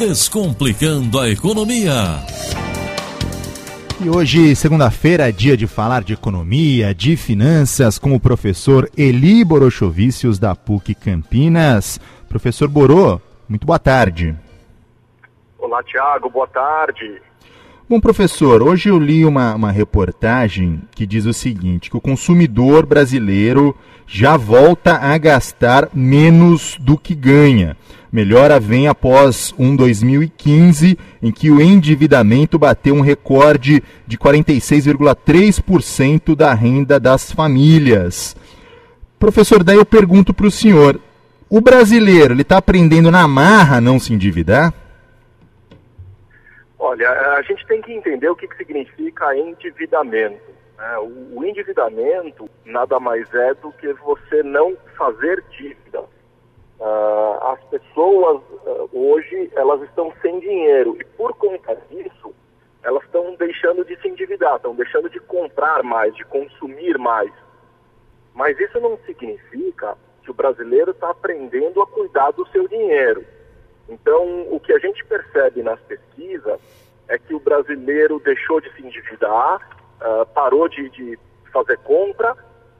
Descomplicando a Economia. E hoje, segunda-feira, é dia de falar de economia, de finanças, com o professor Eli Borochovicius, da PUC Campinas. Professor Borô, muito boa tarde. Olá, Tiago, boa tarde. Bom, professor, hoje eu li uma, uma reportagem que diz o seguinte: que o consumidor brasileiro já volta a gastar menos do que ganha. Melhora vem após um 2015 em que o endividamento bateu um recorde de 46,3% da renda das famílias. Professor, daí eu pergunto para o senhor: o brasileiro ele está aprendendo na marra a não se endividar? Olha, a gente tem que entender o que, que significa endividamento. Né? O endividamento nada mais é do que você não fazer dívida. Uh, as pessoas uh, hoje elas estão sem dinheiro e por conta disso elas estão deixando de se endividar, estão deixando de comprar mais, de consumir mais. Mas isso não significa que o brasileiro está aprendendo a cuidar do seu dinheiro. Então, o que a gente percebe nas pesquisas é que o brasileiro deixou de se endividar, uh, parou de, de fazer compra,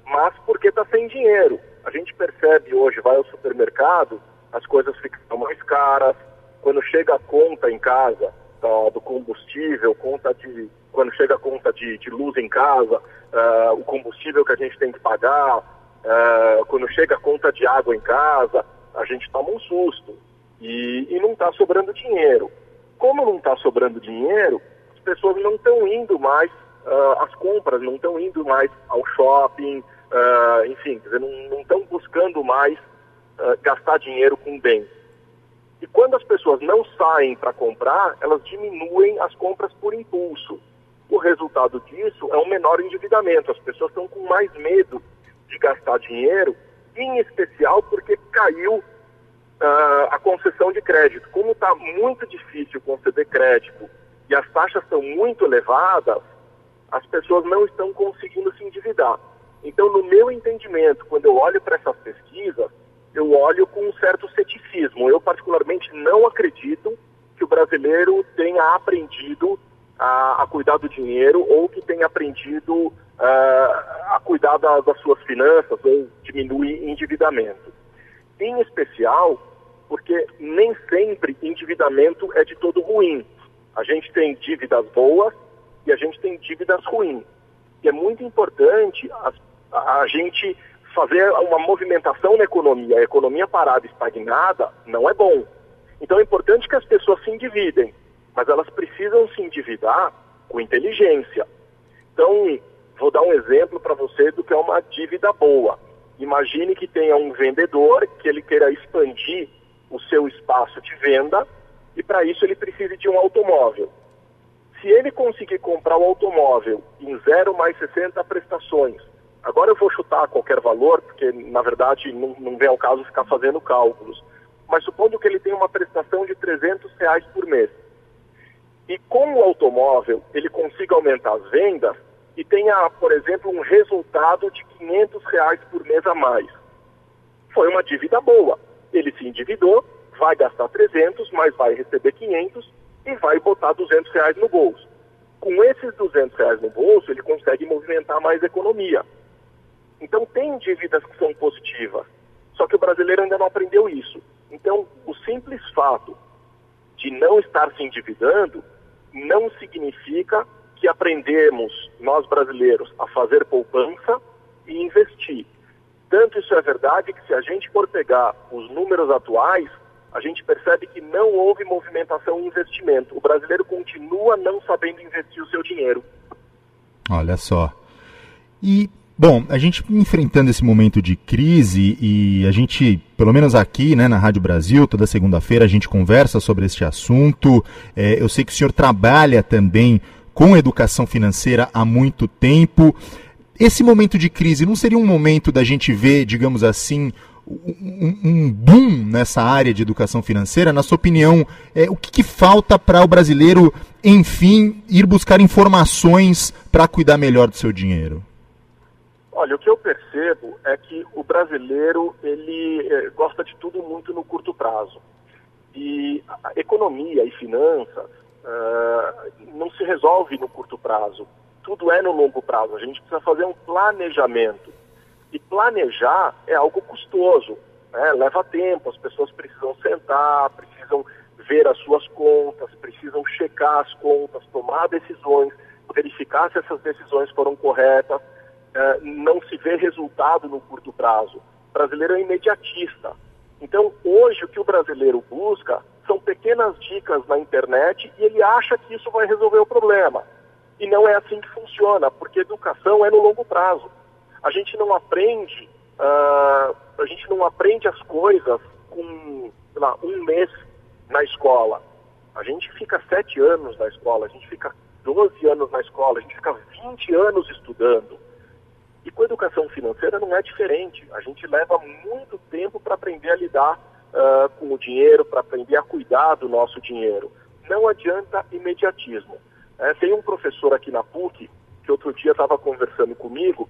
mas porque está sem dinheiro. A gente percebe hoje, vai ao supermercado, as coisas ficam mais caras. Quando chega a conta em casa tá, do combustível, conta de quando chega a conta de, de luz em casa, uh, o combustível que a gente tem que pagar, uh, quando chega a conta de água em casa, a gente toma um susto e, e não está sobrando dinheiro. Como não está sobrando dinheiro, as pessoas não estão indo mais uh, às compras, não estão indo mais ao shopping, uh, enfim, dizer, não estão buscando mais uh, gastar dinheiro com bens. E quando as pessoas não saem para comprar, elas diminuem as compras por impulso. O resultado disso é um menor endividamento. As pessoas estão com mais medo de gastar dinheiro, em especial porque caiu uh, a concessão de crédito. Como está muito difícil conceder crédito e as taxas estão muito elevadas, as pessoas não estão conseguindo se endividar. Então, no meu entendimento, quando eu olho para essas pesquisas, eu olho com um certo ceticismo. Eu, particularmente, não acredito que o brasileiro tenha aprendido a, a cuidar do dinheiro ou que tenha aprendido uh, a cuidar da, das suas finanças ou diminuir endividamento. Em especial, porque nem sempre endividamento é de todo ruim. A gente tem dívidas boas e a gente tem dívidas ruins. E é muito importante as a, gente fazer uma movimentação na economia, a economia parada, estagnada, não é bom. Então é importante que as pessoas se endividem, mas elas precisam se endividar com inteligência. Então, vou dar um exemplo para você do que é uma dívida boa. Imagine que tenha um vendedor que ele queira expandir o seu espaço de venda e para isso ele precise de um automóvel. Se ele conseguir comprar o automóvel em 0 mais 60 prestações Agora eu vou chutar qualquer valor, porque na verdade não, não vem ao caso ficar fazendo cálculos. Mas supondo que ele tem uma prestação de 300 reais por mês. E com o automóvel ele consiga aumentar as vendas e tenha, por exemplo, um resultado de 500 reais por mês a mais. Foi uma dívida boa. Ele se endividou, vai gastar 300, mas vai receber 500 e vai botar 200 reais no bolso. Com esses 200 reais no bolso, ele consegue movimentar mais economia. Então tem dívidas que são positivas, só que o brasileiro ainda não aprendeu isso. Então o simples fato de não estar se endividando não significa que aprendemos, nós brasileiros, a fazer poupança e investir. Tanto isso é verdade que se a gente for pegar os números atuais, a gente percebe que não houve movimentação e investimento. O brasileiro continua não sabendo investir o seu dinheiro. Olha só. E Bom, a gente enfrentando esse momento de crise e a gente, pelo menos aqui né, na Rádio Brasil, toda segunda-feira a gente conversa sobre este assunto. É, eu sei que o senhor trabalha também com educação financeira há muito tempo. Esse momento de crise não seria um momento da gente ver, digamos assim, um, um boom nessa área de educação financeira? Na sua opinião, é, o que, que falta para o brasileiro, enfim, ir buscar informações para cuidar melhor do seu dinheiro? Olha, o que eu percebo é que o brasileiro ele eh, gosta de tudo muito no curto prazo. E economia e finanças uh, não se resolve no curto prazo. Tudo é no longo prazo. A gente precisa fazer um planejamento. E planejar é algo custoso, né? leva tempo, as pessoas precisam sentar, precisam ver as suas contas, precisam checar as contas, tomar decisões, verificar se essas decisões foram corretas. Uh, não se vê resultado no curto prazo. O brasileiro é imediatista. Então, hoje, o que o brasileiro busca são pequenas dicas na internet e ele acha que isso vai resolver o problema. E não é assim que funciona, porque educação é no longo prazo. A gente não aprende, uh, a gente não aprende as coisas com lá, um mês na escola. A gente fica sete anos na escola, a gente fica 12 anos na escola, a gente fica 20 anos estudando. E com a educação financeira não é diferente. A gente leva muito tempo para aprender a lidar uh, com o dinheiro, para aprender a cuidar do nosso dinheiro. Não adianta imediatismo. É, tem um professor aqui na PUC que outro dia estava conversando comigo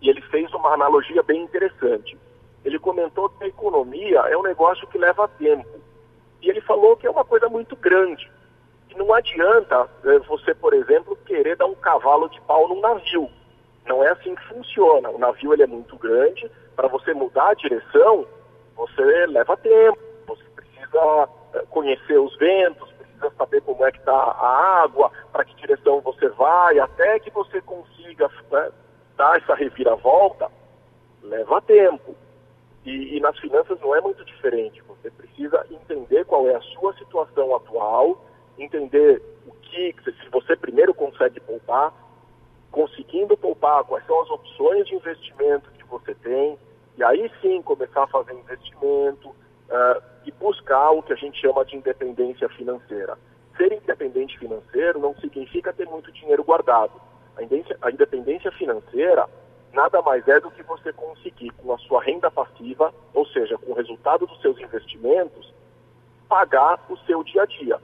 e ele fez uma analogia bem interessante. Ele comentou que a economia é um negócio que leva tempo. E ele falou que é uma coisa muito grande. E não adianta eh, você, por exemplo, querer dar um cavalo de pau num navio. Não é assim que funciona. O navio ele é muito grande, para você mudar a direção, você leva tempo, você precisa eh, conhecer os ventos, saber como é que está a água, para que direção você vai, até que você consiga né, dar essa reviravolta, leva tempo. E, e nas finanças não é muito diferente. Você precisa entender qual é a sua situação atual, entender o que, se você primeiro consegue poupar, conseguindo poupar, quais são as opções de investimento que você tem, e aí sim começar a fazer investimento uh, e buscar o que a gente chama de independência financeira. Ser independente financeiro não significa ter muito dinheiro guardado. A independência financeira nada mais é do que você conseguir, com a sua renda passiva, ou seja, com o resultado dos seus investimentos, pagar o seu dia a dia.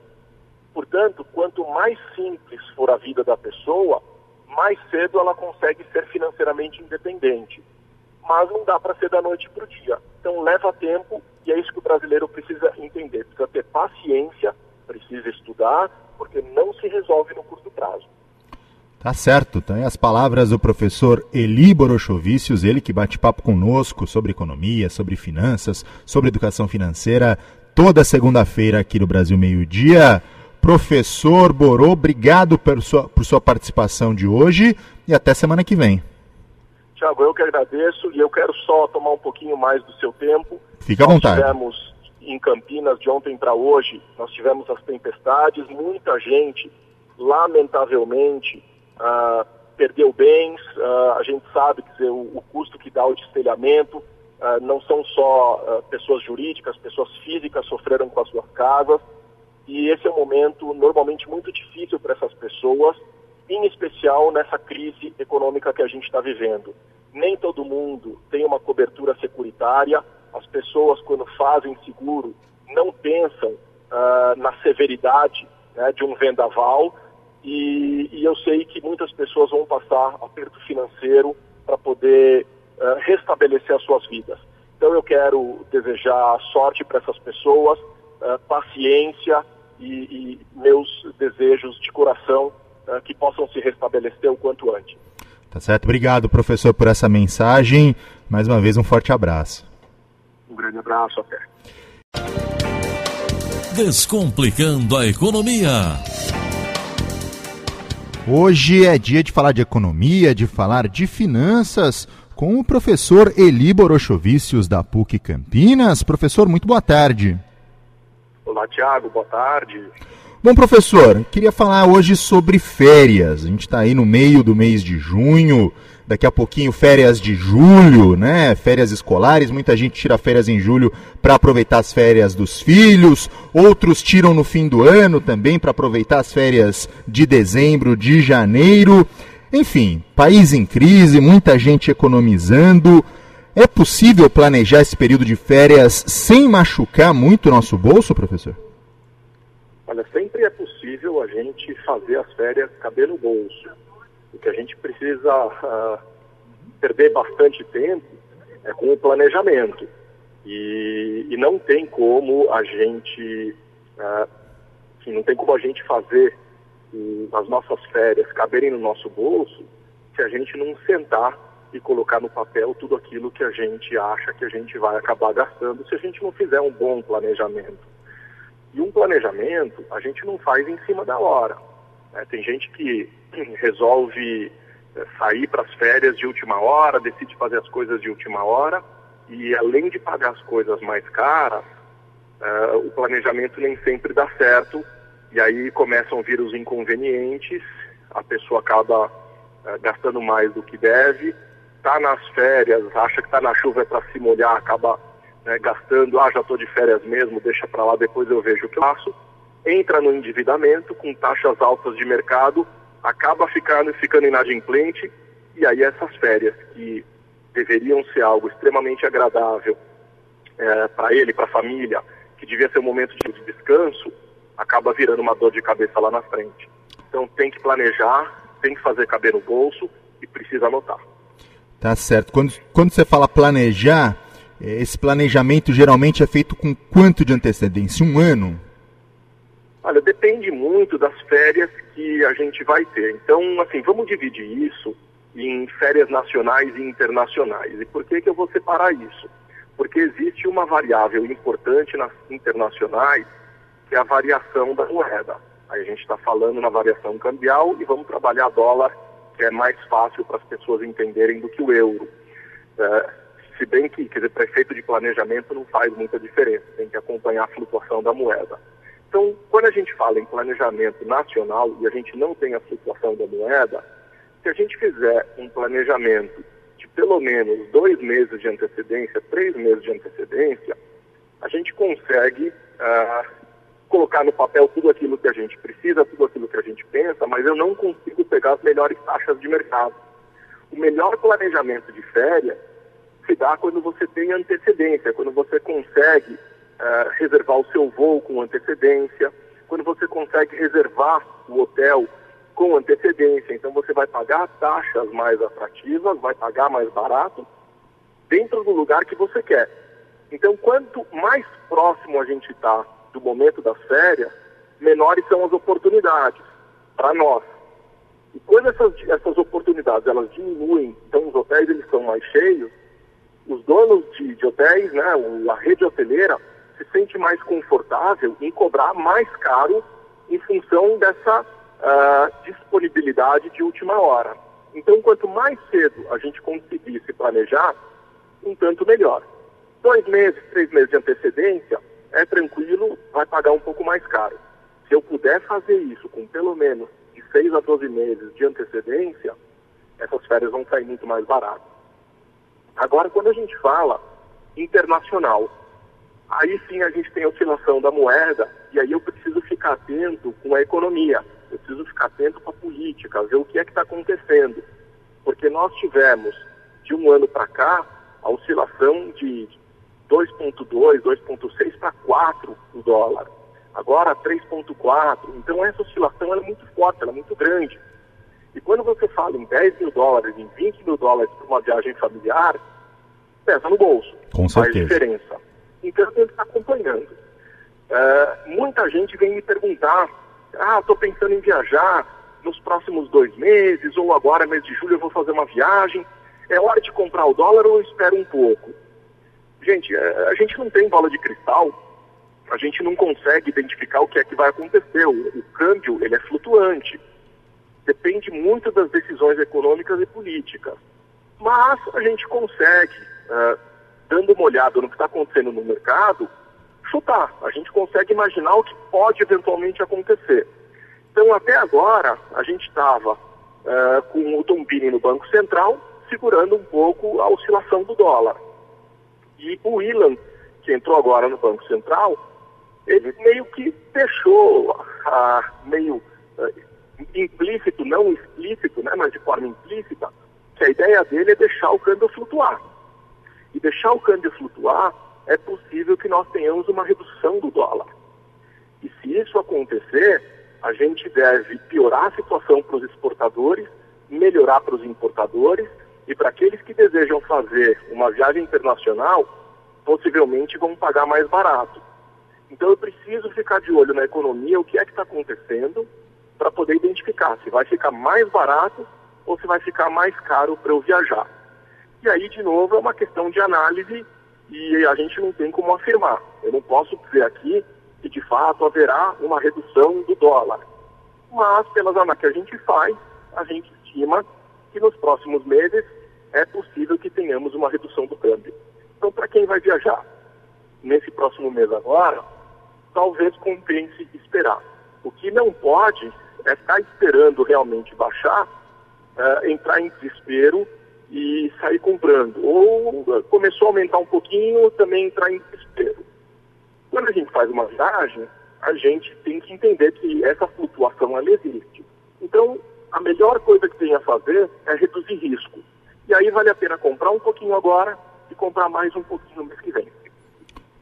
Portanto, quanto mais simples for a vida da pessoa, mais cedo ela consegue ser financeiramente independente. Mas não dá para ser da noite para o dia. Então leva tempo e é isso que o brasileiro precisa entender. Precisa ter paciência, precisa estudar, porque não se resolve no curto prazo. Tá certo, tem as palavras do professor Eli Borochovicius, ele que bate papo conosco sobre economia, sobre finanças, sobre educação financeira, toda segunda-feira aqui no Brasil Meio Dia. Professor Borô, obrigado por sua, por sua participação de hoje e até semana que vem. Tiago, eu que agradeço e eu quero só tomar um pouquinho mais do seu tempo. Fica à vontade. Nós tivemos em Campinas de ontem para hoje, nós tivemos as tempestades, muita gente, lamentavelmente, uh, perdeu bens, uh, a gente sabe dizer, o, o, custo que dá o destelhamento, uh, não são só pessoas jurídicas, pessoas físicas sofreram com as suas casas, e esse é um momento normalmente muito difícil para essas pessoas, em especial nessa crise econômica que a gente está vivendo. Nem todo mundo tem uma cobertura securitária, as pessoas, quando fazem seguro, não pensam uh, na severidade né, de um vendaval, e, e, eu sei que muitas pessoas vão passar aperto financeiro para poder uh, restabelecer as suas vidas. Então eu quero desejar sorte para essas pessoas, uh, paciência, e, e meus desejos de coração uh, que possam se restabelecer o quanto antes. Tá certo. Obrigado, professor, por essa mensagem. Mais uma vez, um forte abraço. Um grande abraço, até. Descomplicando a economia. Hoje é dia de falar de economia, de falar de finanças com o professor Eli Borochovicius da PUC Campinas. Professor, muito boa tarde. Olá, Tiago, boa tarde. Bom, professor, queria falar hoje sobre férias. A gente está aí no meio do mês de junho, daqui a pouquinho férias de julho, né? Férias escolares. Muita gente tira férias em julho para aproveitar as férias dos filhos, outros tiram no fim do ano também para aproveitar as férias de dezembro, de janeiro. Enfim, país em crise, muita gente economizando. É possível planejar esse período de férias sem machucar muito o nosso bolso, professor? Olha, sempre é possível a gente fazer as férias caber no bolso. O que a gente precisa uh, perder bastante tempo é com o planejamento. E, e não tem como a gente, uh, assim, não tem como a gente fazer uh, as nossas férias caberem no nosso bolso se a gente não sentar e colocar no papel tudo aquilo que a gente acha que a gente vai acabar gastando se a gente não fizer um bom planejamento. E um planejamento a gente não faz em cima da hora. Né? Tem gente que resolve eh, sair para as férias de última hora, decide fazer as coisas de última hora e além de pagar as coisas mais caras, uh, o planejamento nem sempre dá certo e aí começam a vir os inconvenientes, a pessoa acaba uh, gastando mais do que deve, está nas férias, acha que está na chuva é para se molhar, acaba né, gastando, ah, já estou de férias mesmo, deixa para lá, depois eu vejo o que eu faço, entra no endividamento com taxas altas de mercado, acaba ficando, ficando inadimplente e aí essas férias que deveriam ser algo extremamente agradável é, para ele, para a família, que devia ser um momento de descanso, acaba virando uma dor de cabeça lá na frente. Então tem que planejar, tem que fazer caber no bolso e precisa anotar. Tá certo. Quando, quando você fala planejar, esse planejamento geralmente é feito com quanto de antecedência? Um ano? Olha, depende muito das férias que a gente vai ter. Então, assim, vamos dividir isso em férias nacionais e internacionais. E por que, que eu vou separar isso? Porque existe uma variável importante nas internacionais, que é a variação da moeda. Aí a gente está falando na variação cambial e vamos trabalhar dólar, que é mais fácil para as pessoas entenderem do que o euro. É, se bem que, quer dizer, prefeito de planejamento não faz muita diferença, tem que acompanhar a flutuação da moeda. Então, quando a gente fala em planejamento nacional e a gente não tem a flutuação da moeda, se a gente fizer um planejamento de pelo menos dois meses de antecedência, três meses de antecedência, a gente consegue uh, colocar no papel tudo aquilo que a gente precisa, tudo aquilo que a gente pensa, mas eu não consigo pegar as melhores taxas de mercado. O melhor planejamento de férias se dá quando você tem antecedência, quando você consegue uh, reservar o seu voo com antecedência, quando você consegue reservar o hotel com antecedência. Então você vai pagar taxas mais atrativas, vai pagar mais barato dentro do lugar que você quer. Então quanto mais próximo a gente está do momento das férias, menores são as oportunidades para nós. E quando essas, essas oportunidades elas diminuem, então os hotéis eles são mais cheios, os donos de, de hotéis, né, a rede hoteleira, se sente mais confortável em cobrar mais caro em função dessa uh, disponibilidade de última hora. Então, quanto mais cedo a gente conseguir se planejar, um tanto melhor. Dois meses, três meses de antecedência, é tranquilo, vai pagar um pouco mais caro. Se eu puder fazer isso com pelo menos de seis a doze meses de antecedência, essas férias vão sair muito mais baratas. Agora, quando a gente fala internacional, aí sim a gente tem oscilação da moeda e aí eu preciso ficar atento com a economia eu preciso ficar atento com a política, ver o que é que está acontecendo. Porque nós tivemos, de um ano para cá, a oscilação de 2,2, 2,6 para 4 o dólar. Agora 3,4. Então essa oscilação é muito forte, ela é muito grande. E quando você fala em 10 mil dólares, em 20 mil dólares para uma viagem familiar, pesa no bolso. Com certeza. Faz diferença. Então eu tenho que estar acompanhando. Uh, muita gente vem me perguntar ah, estou pensando em viajar nos próximos dois meses, ou agora, mês de julho, eu vou fazer uma viagem. É hora de comprar o dólar ou espero um pouco? Gente, é, a gente não tem bola de cristal, a gente não consegue identificar o que é que vai acontecer. O, o câmbio, ele é flutuante. Depende muito das decisões econômicas e políticas. Mas a gente consegue, uh, dando uma olhada no que está acontecendo no mercado, chutar, a gente consegue imaginar o que pode eventualmente acontecer. Então, até agora, a gente estava uh, com o Tombini no Banco Central, segurando um pouco a oscilação do dólar. E o Ilan, que entrou agora no Banco Central, ele meio que deixou, uh, meio uh, implícito, não explícito, né, mas de forma implícita, que a ideia dele é deixar o câmbio flutuar. E deixar o câmbio flutuar é possível que nós tenhamos uma redução do dólar. E se isso acontecer, a gente deve piorar a situação para os exportadores, melhorar para os importadores e para aqueles que desejam fazer uma viagem internacional, possivelmente vão pagar mais barato. Então eu preciso ficar de olho na economia, o que é que está acontecendo, para poder identificar se vai ficar mais barato ou se vai ficar mais caro para eu viajar. E aí, de novo, é uma questão de análise e a gente não tem como afirmar. Eu não posso dizer aqui que de fato haverá uma redução do dólar. Mas, pelas análises que a gente faz, a gente estima que nos próximos meses é possível que tenhamos uma redução do câmbio. Então, para quem vai viajar nesse próximo mês agora, talvez compense esperar. O que não pode é ficar esperando realmente baixar, uh, entrar em desespero e sair comprando. Ou uh, começou a aumentar um pouquinho, também entrar em desespero. Quando a gente faz uma viagem, a gente tem que entender que essa flutuação ela existe. Então, a melhor coisa que tem a fazer é reduzir risco. E aí vale a pena comprar um pouquinho agora e comprar mais um pouquinho no mês que vem.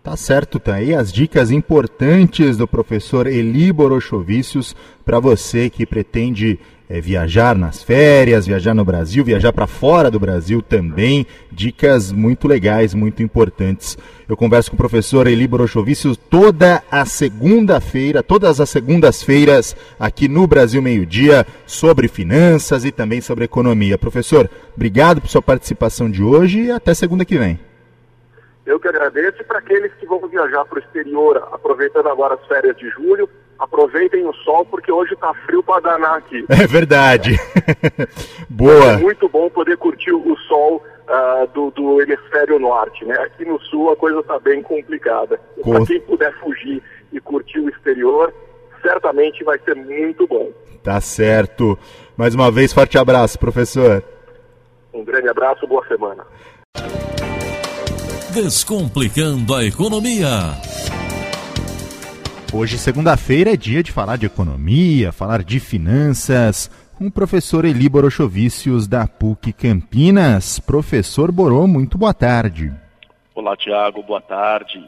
Tá certo, tá aí as dicas importantes do professor Eli Borochovicius para você que pretende é, viajar nas férias, viajar no Brasil, viajar para fora do Brasil também. Dicas muito legais, muito importantes. Eu converso com o professor Eli Borochovicius toda a segunda-feira, todas as segundas-feiras aqui no Brasil Meio Dia, sobre finanças e também sobre economia. Professor, obrigado por sua participação de hoje e até segunda que vem. Eu que agradeço. E para aqueles que vão viajar para o exterior, aproveitando agora as férias de julho, aproveitem o sol, porque hoje está frio para danar aqui. É verdade. Boa. É muito bom poder curtir o sol uh, do, do, hemisfério norte. Né? Aqui no sul a coisa está bem complicada. Com... Para quem puder fugir e curtir o exterior, certamente vai ser muito bom. Tá certo. Mais uma vez, forte abraço, professor. Um grande abraço, boa semana. Descomplicando a Economia. Hoje, segunda-feira, é dia de falar de economia, falar de finanças, com o professor Eli Borochovicius, da PUC Campinas. Professor Borô, muito boa tarde. Olá, Tiago, boa tarde.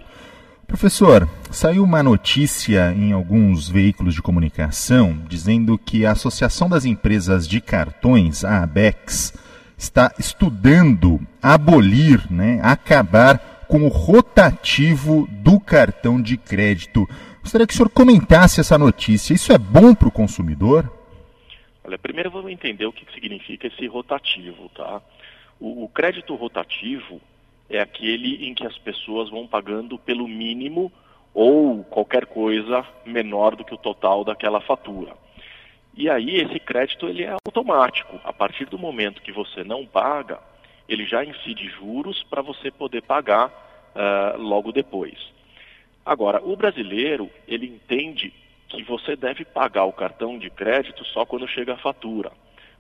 Professor, saiu uma notícia em alguns veículos de comunicação dizendo que a Associação das Empresas de Cartões, a ABEX, está estudando abolir, né, acabar com o rotativo do cartão de crédito. Gostaria que o senhor comentasse essa notícia. Isso é bom para o consumidor? Olha, primeiro vamos entender o que significa esse rotativo, tá? O, o crédito rotativo é aquele em que as pessoas vão pagando pelo mínimo ou qualquer coisa menor do que o total daquela fatura. E aí esse crédito ele é automático. A partir do momento que você não paga, ele já incide juros para você poder pagar uh, logo depois. Agora, o brasileiro ele entende que você deve pagar o cartão de crédito só quando chega a fatura.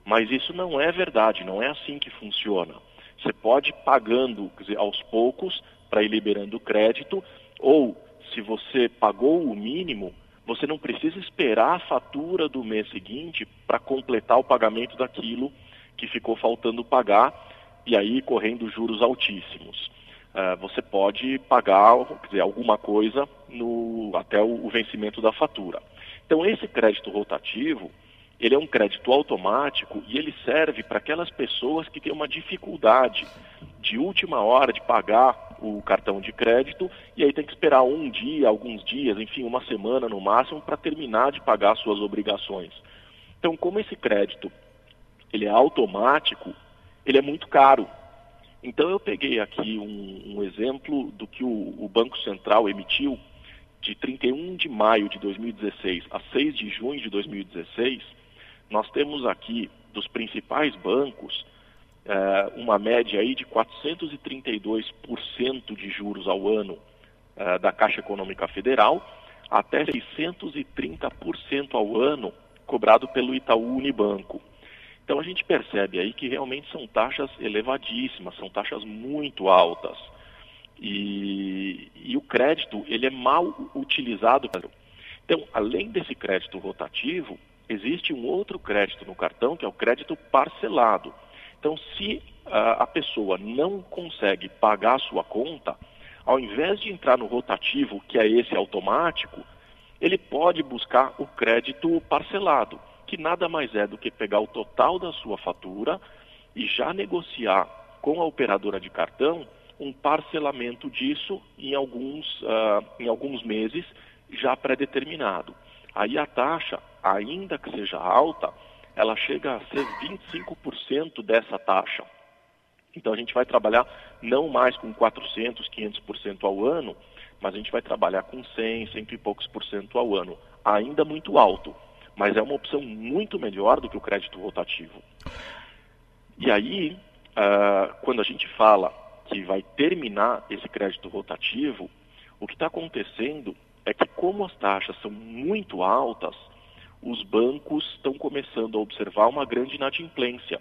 Mas isso não é verdade, não é assim que funciona. Você pode ir pagando dizer, aos poucos para ir liberando o crédito, ou se você pagou o mínimo, você não precisa esperar a fatura do mês seguinte para completar o pagamento daquilo que ficou faltando pagar e aí correndo juros altíssimos. Uh, você pode pagar dizer, alguma coisa no, até o, o, vencimento da fatura. Então esse crédito rotativo, ele é um crédito automático e ele serve para aquelas pessoas que têm uma dificuldade de última hora de pagar o cartão de crédito e aí tem que esperar um dia, alguns dias, enfim, uma semana no máximo para terminar de pagar suas obrigações. Então, como esse crédito ele é automático, ele é muito caro. Então eu peguei aqui um, um exemplo do que o, o Banco Central emitiu de 31 de maio de 2016 a 6 de junho de 2016. Nós temos aqui dos principais bancos uh, uma média aí de 432% de juros ao ano uh, da Caixa Econômica Federal, até 630% ao ano cobrado pelo Itaú Unibanco. Então a gente percebe aí que realmente são taxas elevadíssimas, são taxas muito altas. E, e o crédito ele é mal utilizado. Então, além desse crédito rotativo, existe um outro crédito no cartão, que é o crédito parcelado. Então, se a, pessoa não consegue pagar a sua conta, ao invés de entrar no rotativo, que é esse automático, ele pode buscar o crédito parcelado, que nada mais é do que pegar o total da sua fatura e já negociar com a operadora de cartão um parcelamento disso em alguns, uh, em alguns meses já pré-determinado. Aí a taxa, ainda que seja alta, ela chega a ser 25% dessa taxa. Então a gente vai trabalhar não mais com 400, 500% ao ano, mas a gente vai trabalhar com 100, cento e poucos por cento ao ano. Ainda muito alto, mas é uma opção muito melhor do que o crédito rotativo. E aí, uh, quando a gente fala que vai terminar esse crédito rotativo, o que está acontecendo é que, como as taxas são muito altas, os bancos estão começando a observar uma grande inadimplência.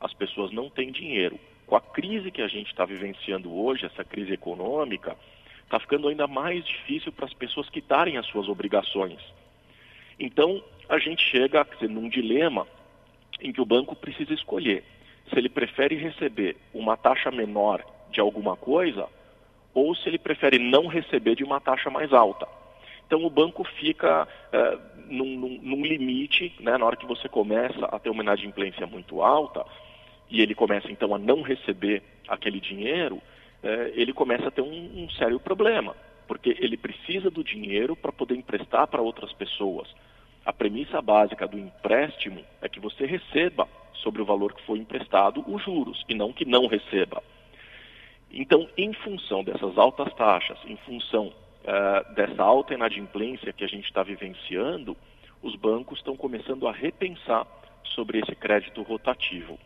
As pessoas não têm dinheiro. Com a crise que a gente está vivenciando hoje, essa crise econômica, está ficando ainda mais difícil para as pessoas quitarem as suas obrigações. Então, a gente chega num dilema em que o banco precisa escolher se ele prefere receber uma taxa menor de alguma coisa ou se ele prefere não receber de uma taxa mais alta. Então o banco fica é, num, num, num, limite, né, na hora que você começa a ter uma inadimplência muito alta, e ele começa então a não receber aquele dinheiro, é, ele começa a ter um, um sério problema, porque ele precisa do dinheiro para poder emprestar para outras pessoas. A premissa básica do empréstimo é que você receba sobre o valor que foi emprestado os juros, e não que não receba. Então, em função dessas altas taxas, em função uh, dessa alta inadimplência que a gente está vivenciando, os bancos estão começando a repensar sobre esse crédito rotativo.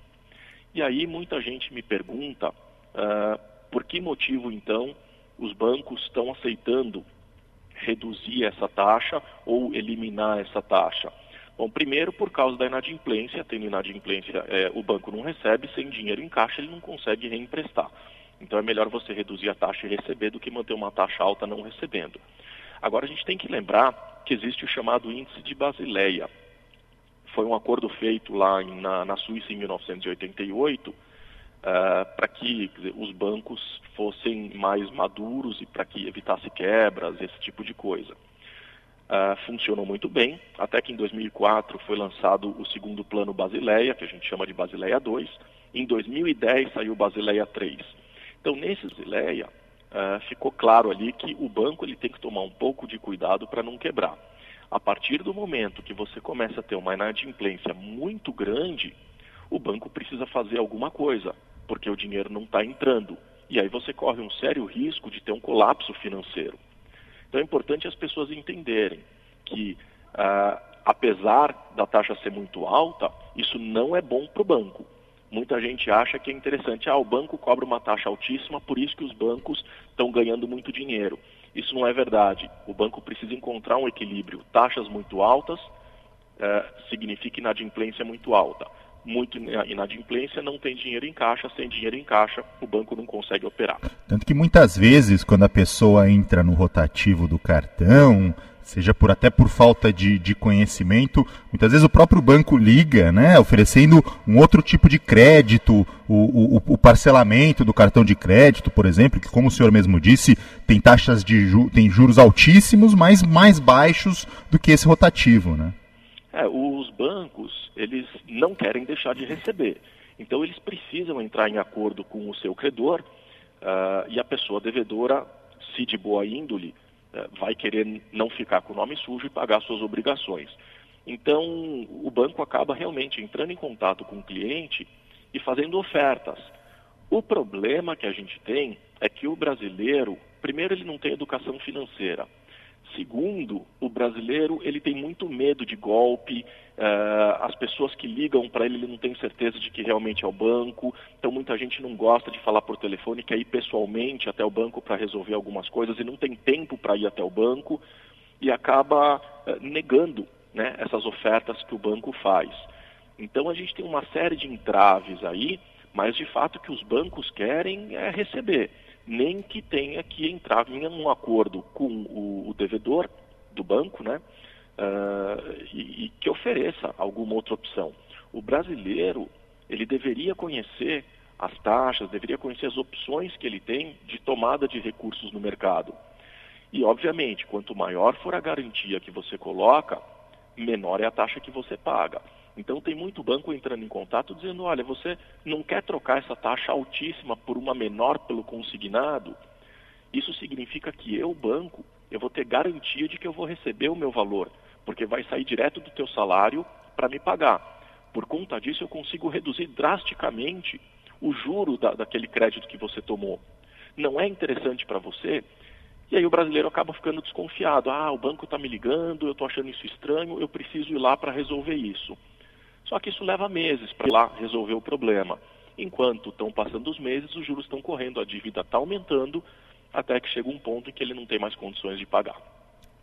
E aí muita gente me pergunta uh, por que motivo então os bancos estão aceitando reduzir essa taxa ou eliminar essa taxa. Bom, primeiro por causa da inadimplência, tendo inadimplência, é, o banco não recebe, sem dinheiro em caixa ele não consegue reemprestar. Então é melhor você reduzir a taxa e receber do que manter uma taxa alta não recebendo. Agora a gente tem que lembrar que existe o chamado índice de Basileia. Foi um acordo feito lá na, na Suíça em 1988 uh, para que dizer, os bancos fossem mais maduros e para que evitasse quebras, esse tipo de coisa. Uh, funcionou muito bem, até que em 2004 foi lançado o segundo plano Basileia, que a gente chama de Basileia 2. Em 2010 saiu Basileia 3. Então, nesse Zileia, uh, ficou claro ali que o banco ele tem que tomar um pouco de cuidado para não quebrar. A partir do momento que você começa a ter uma inadimplência muito grande, o banco precisa fazer alguma coisa, porque o dinheiro não está entrando. E aí você corre um sério risco de ter um colapso financeiro. Então é importante as pessoas entenderem que, uh, apesar da taxa ser muito alta, isso não é bom para o banco muita gente acha que é interessante. Ah, o banco cobra uma taxa altíssima, por isso que os bancos estão ganhando muito dinheiro. Isso não é verdade. O banco precisa encontrar um equilíbrio. Taxas muito altas eh, significa inadimplência muito alta. Muito inadimplência, não tem dinheiro em caixa, sem dinheiro em caixa, o banco não consegue operar. Tanto que muitas vezes, quando a pessoa entra no rotativo do cartão, seja por até por falta de, de conhecimento. Muitas vezes o próprio banco liga, né, oferecendo um outro tipo de crédito, o, o, o, parcelamento do cartão de crédito, por exemplo, que como o senhor mesmo disse, tem taxas de ju tem juros altíssimos, mas mais baixos do que esse rotativo, né? É, os bancos, eles não querem deixar de receber. Então eles precisam entrar em acordo com o seu credor uh, e a pessoa devedora, se de boa índole, vai querer não ficar com o nome sujo e pagar suas obrigações. Então, o banco acaba realmente entrando em contato com o cliente e fazendo ofertas. O problema que a gente tem é que o brasileiro, primeiro, ele não tem educação financeira. Segundo, o brasileiro ele tem muito medo de golpe, uh, as pessoas que ligam para ele, ele não tem certeza de que realmente é o banco, então muita gente não gosta de falar por telefone, quer ir pessoalmente até o banco para resolver algumas coisas e não tem tempo para ir até o banco e acaba uh, negando né, essas ofertas que o banco faz. Então a gente tem uma série de entraves aí, mas de fato o que os bancos querem é receber nem que tenha que entrar em um acordo com o, o devedor do banco, né? Uh, e, e, que ofereça alguma outra opção. O brasileiro ele deveria conhecer as taxas, deveria conhecer as opções que ele tem de tomada de recursos no mercado. E obviamente, quanto maior for a garantia que você coloca, menor é a taxa que você paga. Então tem muito banco entrando em contato dizendo, olha, você não quer trocar essa taxa altíssima por uma menor pelo consignado? Isso significa que eu, banco, eu vou ter garantia de que eu vou receber o meu valor, porque vai sair direto do teu salário para me pagar. Por conta disso, eu consigo reduzir drasticamente o juro da, daquele crédito que você tomou. Não é interessante para você? E aí o brasileiro acaba ficando desconfiado. Ah, o banco está me ligando, eu estou achando isso estranho, eu preciso ir lá para resolver isso. Só que isso leva meses para lá resolver o problema. Enquanto estão passando os meses, os juros estão correndo, a dívida está aumentando, até que chega um ponto em que ele não tem mais condições de pagar.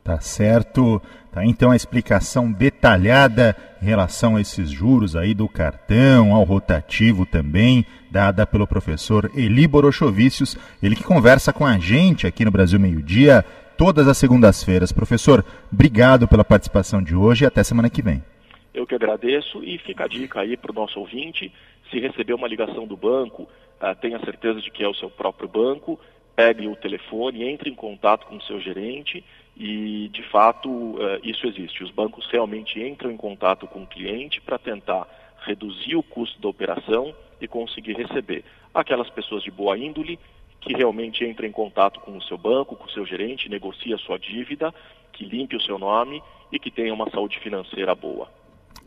Tá certo. Tá então a explicação detalhada em relação a esses juros aí do cartão, ao rotativo também, dada pelo professor Eli Borochovicius, ele que conversa com a gente aqui no Brasil Meio Dia todas as segundas-feiras. Professor, obrigado pela participação de hoje e até semana que vem. Eu que agradeço e fica a dica aí para o nosso ouvinte, se receber uma ligação do banco, uh, tenha certeza de que é o seu próprio banco, pegue o telefone, entre em contato com o seu gerente e, de fato, uh, isso existe. Os bancos realmente entram em contato com o cliente para tentar reduzir o custo da operação e conseguir receber. Aquelas pessoas de boa índole que realmente entram em contato com o seu banco, com o seu gerente, negocia sua dívida, que limpe o seu nome e que tenha uma saúde financeira boa.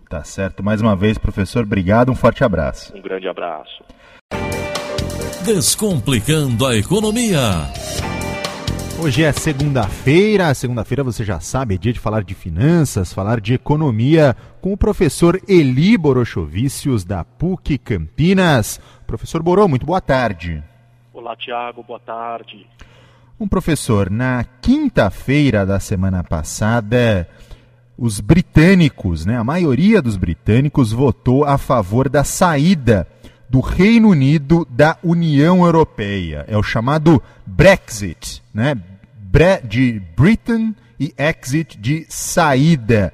Tá certo. Mais uma vez, professor, obrigado. Um forte abraço. Um grande abraço. Descomplicando a economia. Hoje é segunda-feira. Segunda-feira, você já sabe, é dia de falar de finanças, falar de economia com o professor Eli Borochovicius, da PUC Campinas. Professor Borô, muito boa tarde. Olá, Tiago, boa tarde. Um professor, na quinta-feira da semana passada, os britânicos, né, a maioria dos britânicos votou a favor da saída do Reino Unido da União Europeia. É o chamado Brexit, né? Bre de Britain e exit de saída.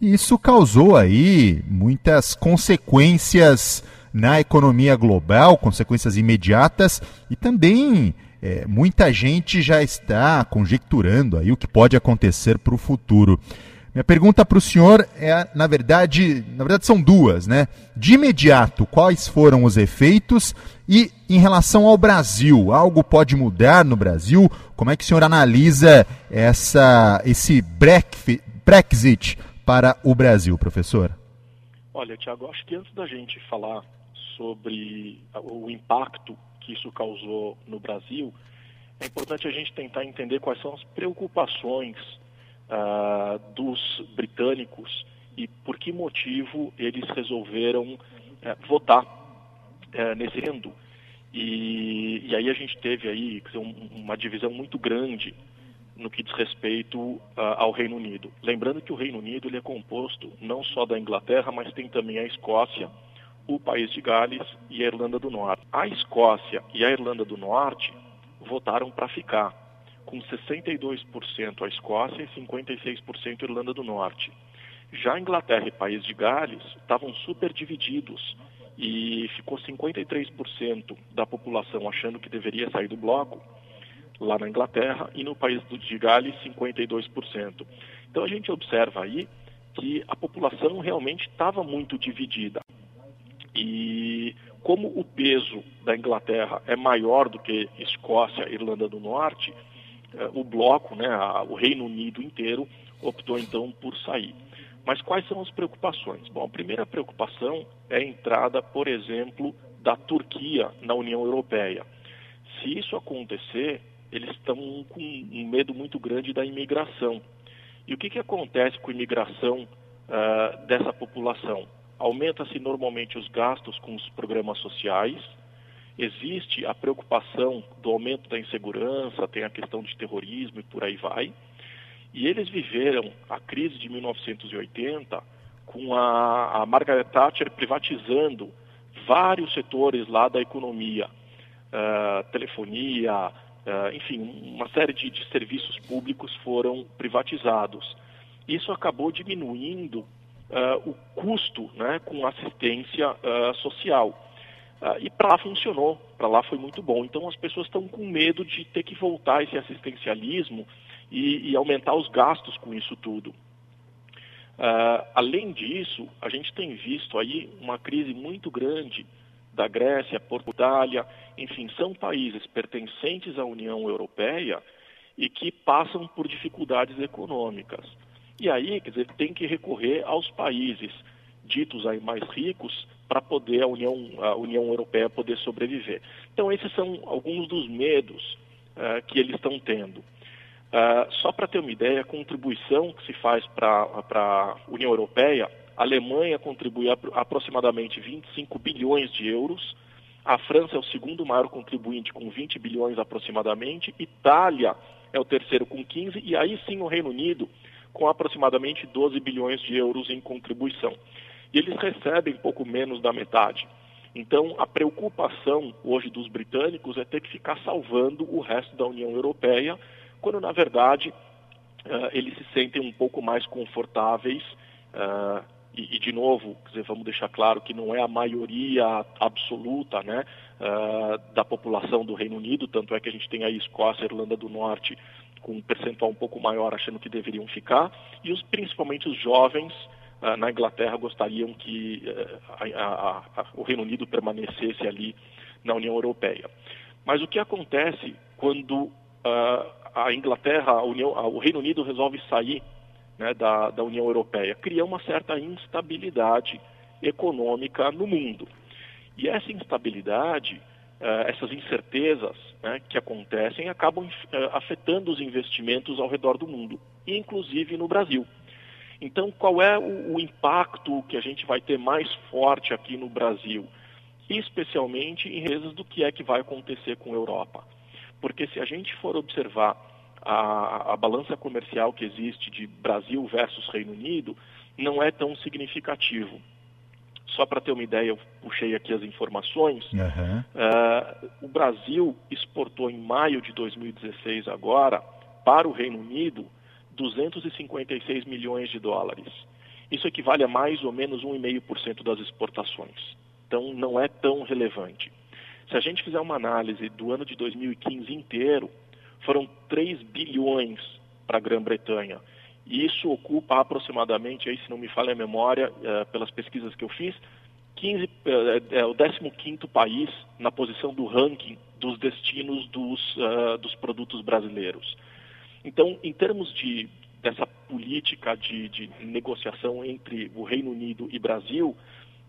Isso causou aí muitas consequências na economia global, consequências imediatas e também é, muita gente já está conjecturando aí o que pode acontecer para o futuro. Minha pergunta para o senhor é, na verdade, na verdade são duas, né? De imediato, quais foram os efeitos e em relação ao Brasil, algo pode mudar no Brasil? Como é que o senhor analisa essa, esse Brexit para o Brasil, professor? Olha, Tiago, acho que antes da gente falar sobre o impacto que isso causou no Brasil, é importante a gente tentar entender quais são as preocupações uh, dos britânicos e por que motivo eles resolveram uh, votar uh, nesse rendo. E, e, aí a gente teve aí um, uma divisão muito grande no que diz respeito ao Reino Unido. Lembrando que o Reino Unido ele é composto não só da Inglaterra, mas tem também a Escócia, o País de Gales e a Irlanda do Norte. A Escócia e a Irlanda do Norte votaram para ficar com 62% a Escócia e 56% a Irlanda do Norte. Já a Inglaterra e País de Gales estavam super divididos e ficou 53% da população achando que deveria sair do bloco lá na Inglaterra e no País de Gales 52%. Então a gente observa aí que a população realmente estava muito dividida. E como o peso da Inglaterra é maior do que Escócia e Irlanda do Norte, o bloco, né, o Reino Unido inteiro, optou então por sair. Mas quais são as preocupações? Bom, a primeira preocupação é a entrada, por exemplo, da Turquia na União Europeia. Se isso acontecer, eles estão com um medo muito grande da imigração. E o que, que acontece com a imigração uh, dessa população? Aumenta-se normalmente os gastos com os programas sociais, existe a preocupação do aumento da insegurança, tem a questão de terrorismo e por aí vai. E eles viveram a crise de 1980 com a, a Margaret Thatcher privatizando vários setores lá da economia, uh, telefonia, uh, enfim, uma série de, de, serviços públicos foram privatizados. Isso acabou diminuindo uh, o custo né, com assistência social. Uh, e para lá funcionou, para lá foi muito bom. Então as pessoas estão com medo de ter que voltar esse assistencialismo e, e aumentar os gastos com isso tudo. Uh, além disso, a gente tem visto aí uma crise muito grande da Grécia, Portugal, enfim, são países pertencentes à União Europeia e que passam por dificuldades econômicas. E aí, quer dizer, tem que recorrer aos países ditos aí mais ricos para poder a União, a União Europeia poder sobreviver. Então, esses são alguns dos medos uh, que eles estão tendo. Uh, só para ter uma ideia, a contribuição que se faz para a União Europeia, a Alemanha contribui aproximadamente 25 bilhões de euros, a França é o segundo maior contribuinte com 20 bilhões aproximadamente, Itália é o terceiro com 15 e aí sim o Reino Unido com aproximadamente 12 bilhões de euros em contribuição. E eles recebem pouco menos da metade. Então, a preocupação hoje dos britânicos é ter que ficar salvando o resto da União Europeia quando na verdade uh, eles se sentem um pouco mais confortáveis. Uh, e, de novo, vamos deixar claro que não é a maioria absoluta né, uh, da população do Reino Unido, tanto é que a gente tem aí Escócia, Irlanda do Norte com um percentual um pouco maior achando que deveriam ficar, e os, principalmente os jovens na Inglaterra gostariam que uh, a, a, o Reino Unido permanecesse ali na União Europeia. Mas o que acontece quando a Inglaterra, a União, o Reino Unido resolve sair né, da, da União Europeia, cria uma certa instabilidade econômica no mundo. E essa instabilidade, uh, essas incertezas né, que acontecem, acabam uh, afetando os investimentos ao redor do mundo, inclusive no Brasil. Então, qual é o, o impacto que a gente vai ter mais forte aqui no Brasil? Especialmente em vezes do que é que vai acontecer com a Europa. Porque se a gente for observar a, a balança comercial que existe de Brasil versus Reino Unido, não é tão significativo. Só para ter uma ideia, eu puxei aqui as informações. Uhum. Uh, o Brasil exportou em maio de 2016 agora para o Reino Unido 256 milhões de dólares. Isso equivale a mais ou menos 1,5% das exportações. Então não é tão relevante. Se a gente fizer uma análise do ano de 2015 inteiro, foram 3 bilhões para a Grã-Bretanha. E isso ocupa aproximadamente, aí, se não me falha a memória, é, pelas pesquisas que eu fiz, 15, é, é, o 15º país na posição do ranking dos destinos dos, uh, dos produtos brasileiros. Então, em termos de, dessa política de, de negociação entre o Reino Unido e Brasil,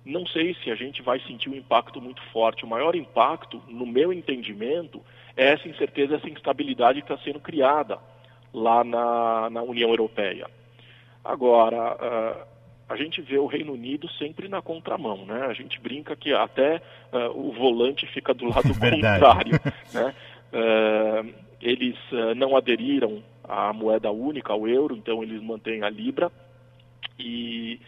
não sei se a gente vai sentir um impacto muito forte. O maior impacto, no meu entendimento, é essa incerteza, essa instabilidade que está sendo criada lá na, na União Europeia. Agora, uh, a gente vê o Reino Unido sempre na contramão, né? A gente brinca que até uh, o volante fica do lado contrário, né? Uh, eles não aderiram à moeda única, ao euro, então eles mantêm a libra. E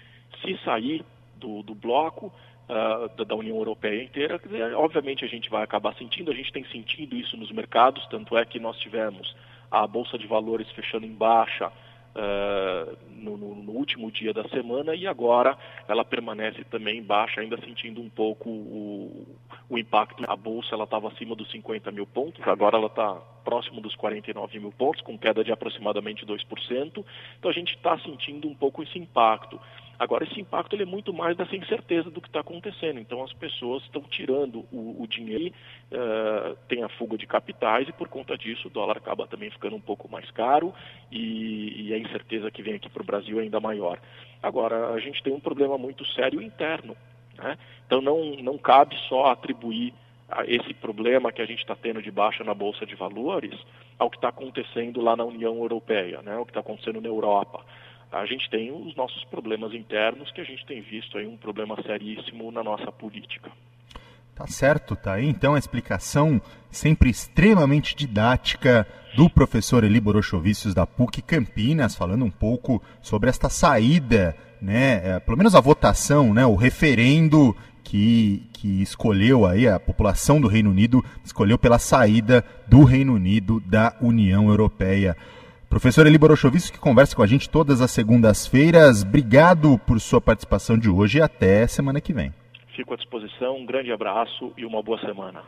se sair do, do bloco, uh, da, da, União Europeia inteira, dizer, obviamente a gente vai acabar sentindo, a gente tem sentido isso nos mercados, tanto é que nós tivemos a Bolsa de Valores fechando em baixa uh, no, no, último dia da semana e agora ela permanece também baixa, ainda sentindo um pouco o, o impacto. A Bolsa estava acima dos 50 mil pontos, agora ela está próximo dos 49 mil pontos, com queda de aproximadamente 2%. Então a gente está sentindo um pouco esse impacto. Agora, esse impacto ele é muito mais dessa incerteza do que está acontecendo. Então, as pessoas estão tirando o, o dinheiro, uh, tem a fuga de capitais e, por conta disso, o dólar acaba também ficando um pouco mais caro e, e a incerteza que vem aqui para o Brasil é ainda maior. Agora, a gente tem um problema muito sério interno. Né? Então, não, não cabe só atribuir esse problema que a gente está tendo de baixa na Bolsa de Valores ao que está acontecendo lá na União Europeia, né? o que está acontecendo na Europa a gente tem os nossos problemas internos que a gente tem visto aí um problema seríssimo na nossa política. Tá certo, tá aí então a explicação sempre extremamente didática do professor Eli Borochovicius da PUC Campinas, falando um pouco sobre esta saída, né, é, pelo menos a votação, né, o referendo que, que escolheu aí a população do Reino Unido, escolheu pela saída do Reino Unido da União Europeia. Professor Eli Borochovitz, que conversa com a gente todas as segundas-feiras. Obrigado por sua participação de hoje e até semana que vem. Fico à disposição. Um grande abraço e uma boa semana.